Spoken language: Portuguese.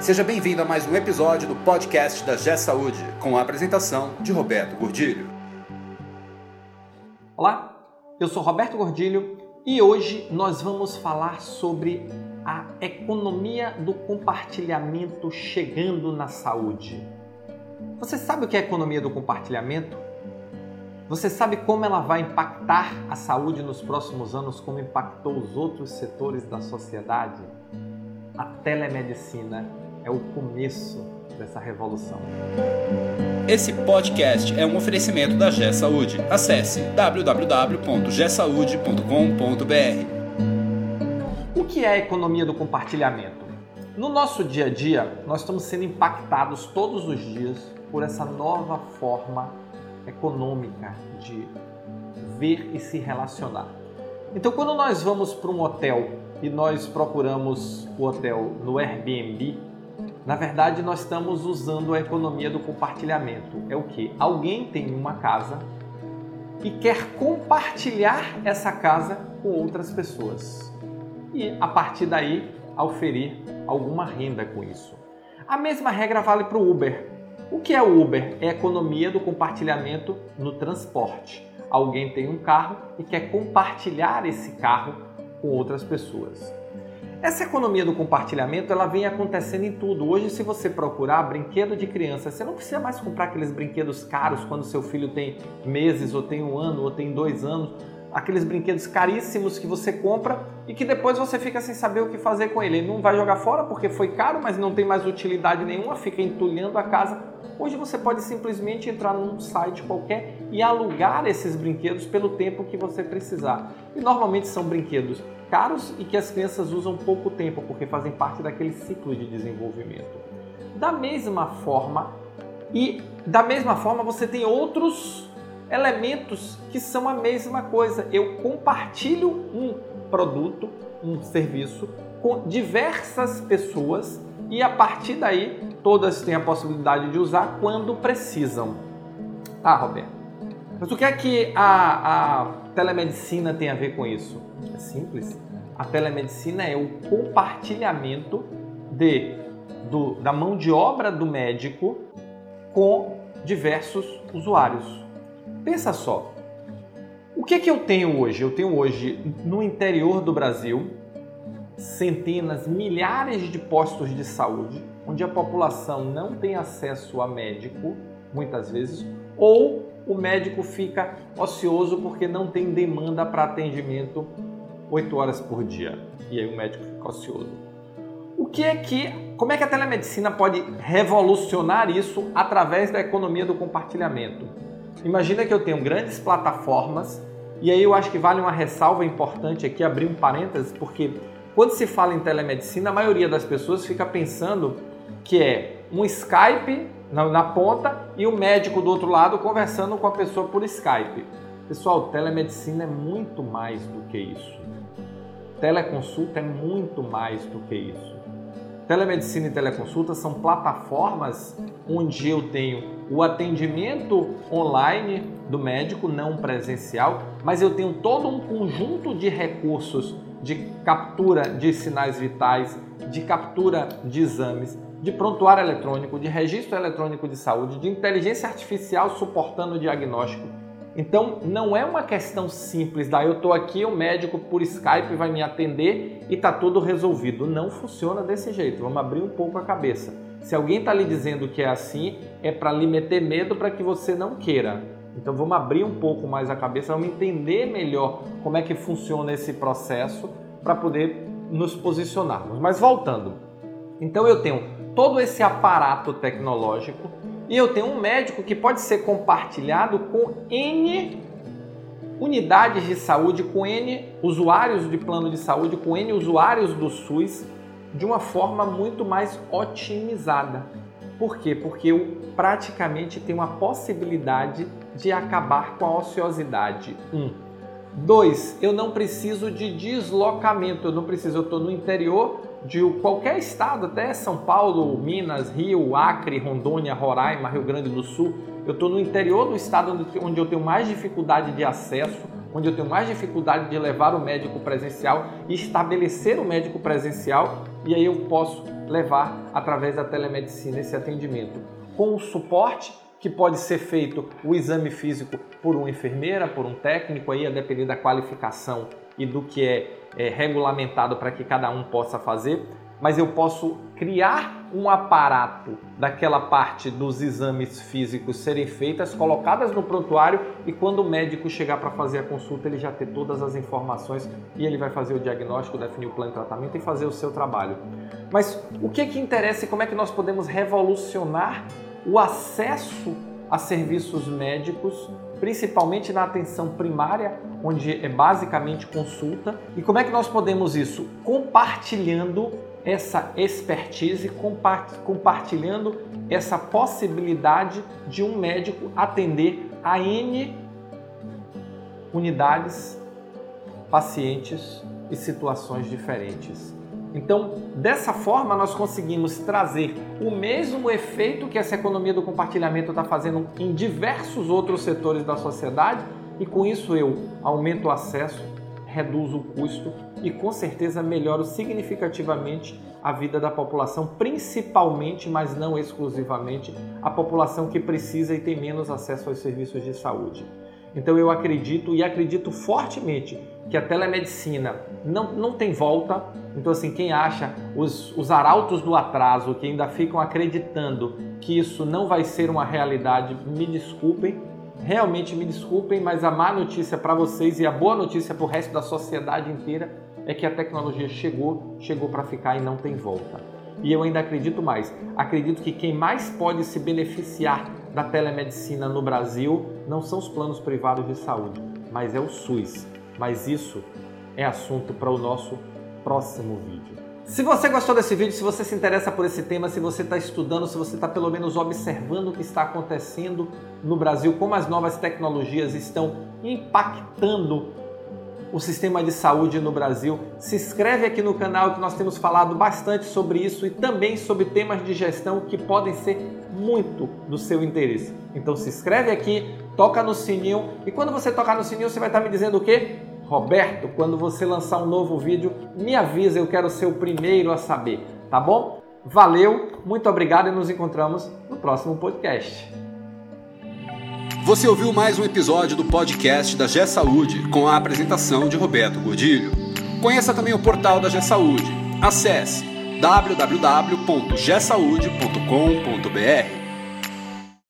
Seja bem-vindo a mais um episódio do podcast da G Saúde, com a apresentação de Roberto Gordilho. Olá, eu sou Roberto Gordilho e hoje nós vamos falar sobre a economia do compartilhamento chegando na saúde. Você sabe o que é a economia do compartilhamento? Você sabe como ela vai impactar a saúde nos próximos anos, como impactou os outros setores da sociedade? A telemedicina é o começo dessa revolução. Esse podcast é um oferecimento da G Saúde. Acesse www.gsaude.com.br. O que é a economia do compartilhamento? No nosso dia a dia, nós estamos sendo impactados todos os dias por essa nova forma econômica de ver e se relacionar. Então, quando nós vamos para um hotel e nós procuramos o hotel no Airbnb, na verdade nós estamos usando a economia do compartilhamento. É o que? Alguém tem uma casa e quer compartilhar essa casa com outras pessoas. E a partir daí, oferir alguma renda com isso. A mesma regra vale para o Uber. O que é o Uber? É a economia do compartilhamento no transporte. Alguém tem um carro e quer compartilhar esse carro com outras pessoas. Essa economia do compartilhamento ela vem acontecendo em tudo. Hoje, se você procurar brinquedo de criança, você não precisa mais comprar aqueles brinquedos caros quando seu filho tem meses, ou tem um ano, ou tem dois anos aqueles brinquedos caríssimos que você compra e que depois você fica sem saber o que fazer com ele. Ele não vai jogar fora porque foi caro, mas não tem mais utilidade nenhuma, fica entulhando a casa. Hoje você pode simplesmente entrar num site qualquer e alugar esses brinquedos pelo tempo que você precisar. E normalmente são brinquedos caros e que as crianças usam pouco tempo porque fazem parte daquele ciclo de desenvolvimento. Da mesma forma, e da mesma forma você tem outros elementos que são a mesma coisa. Eu compartilho um produto, um serviço com diversas pessoas e a partir daí todas têm a possibilidade de usar quando precisam. Tá, Roberto? Mas o que é que a, a telemedicina tem a ver com isso? É simples. A telemedicina é o compartilhamento de, do, da mão de obra do médico com diversos usuários. Pensa só. O que é que eu tenho hoje? Eu tenho hoje no interior do Brasil centenas, milhares de postos de saúde onde a população não tem acesso a médico, muitas vezes, ou o médico fica ocioso porque não tem demanda para atendimento 8 horas por dia. E aí o médico fica ocioso. O que é que, como é que a telemedicina pode revolucionar isso através da economia do compartilhamento? Imagina que eu tenho grandes plataformas e aí eu acho que vale uma ressalva importante aqui, abrir um parênteses, porque quando se fala em telemedicina, a maioria das pessoas fica pensando que é um Skype na, na ponta e o médico do outro lado conversando com a pessoa por Skype. Pessoal, telemedicina é muito mais do que isso. Teleconsulta é muito mais do que isso. Telemedicina e teleconsulta são plataformas onde eu tenho o atendimento online do médico, não presencial, mas eu tenho todo um conjunto de recursos de captura de sinais vitais, de captura de exames, de prontuário eletrônico, de registro eletrônico de saúde, de inteligência artificial suportando o diagnóstico então não é uma questão simples da eu estou aqui, o médico por Skype vai me atender e está tudo resolvido. Não funciona desse jeito. Vamos abrir um pouco a cabeça. Se alguém está lhe dizendo que é assim, é para lhe meter medo para que você não queira. Então vamos abrir um pouco mais a cabeça, vamos entender melhor como é que funciona esse processo para poder nos posicionarmos. Mas voltando, então eu tenho todo esse aparato tecnológico e eu tenho um médico que pode ser compartilhado com N unidades de saúde, com N usuários de plano de saúde, com N usuários do SUS, de uma forma muito mais otimizada. Por quê? Porque eu praticamente tenho a possibilidade de acabar com a ociosidade. Um. Dois, eu não preciso de deslocamento, eu não preciso, eu estou no interior de qualquer estado, até São Paulo, Minas, Rio, Acre, Rondônia, Roraima, Rio Grande do Sul. Eu estou no interior do estado onde eu tenho mais dificuldade de acesso, onde eu tenho mais dificuldade de levar o médico presencial e estabelecer o médico presencial, e aí eu posso levar através da telemedicina esse atendimento com o suporte que pode ser feito o exame físico por uma enfermeira, por um técnico, aí a depender da qualificação e do que é, é regulamentado para que cada um possa fazer, mas eu posso criar um aparato daquela parte dos exames físicos serem feitas, colocadas no prontuário e quando o médico chegar para fazer a consulta, ele já ter todas as informações e ele vai fazer o diagnóstico, definir o plano de tratamento e fazer o seu trabalho. Mas o que que interessa e como é que nós podemos revolucionar o acesso a serviços médicos, principalmente na atenção primária, onde é basicamente consulta. E como é que nós podemos isso? Compartilhando essa expertise, compartilhando essa possibilidade de um médico atender a N unidades, pacientes e situações diferentes. Então, dessa forma, nós conseguimos trazer o mesmo efeito que essa economia do compartilhamento está fazendo em diversos outros setores da sociedade, e com isso eu aumento o acesso, reduzo o custo e com certeza melhoro significativamente a vida da população, principalmente, mas não exclusivamente, a população que precisa e tem menos acesso aos serviços de saúde. Então eu acredito e acredito fortemente que a telemedicina não, não tem volta. Então, assim, quem acha, os, os arautos do atraso que ainda ficam acreditando que isso não vai ser uma realidade, me desculpem, realmente me desculpem, mas a má notícia para vocês e a boa notícia para o resto da sociedade inteira é que a tecnologia chegou, chegou para ficar e não tem volta. E eu ainda acredito mais. Acredito que quem mais pode se beneficiar da telemedicina no Brasil não são os planos privados de saúde, mas é o SUS. Mas isso é assunto para o nosso próximo vídeo. Se você gostou desse vídeo, se você se interessa por esse tema, se você está estudando, se você está pelo menos observando o que está acontecendo no Brasil, como as novas tecnologias estão impactando o sistema de saúde no Brasil. Se inscreve aqui no canal que nós temos falado bastante sobre isso e também sobre temas de gestão que podem ser muito do seu interesse. Então se inscreve aqui, toca no sininho e quando você tocar no sininho você vai estar me dizendo o quê? Roberto, quando você lançar um novo vídeo, me avisa, eu quero ser o primeiro a saber, tá bom? Valeu, muito obrigado e nos encontramos no próximo podcast. Você ouviu mais um episódio do podcast da G Saúde com a apresentação de Roberto Godilho. Conheça também o portal da G Saúde. Acesse www.gsaude.com.br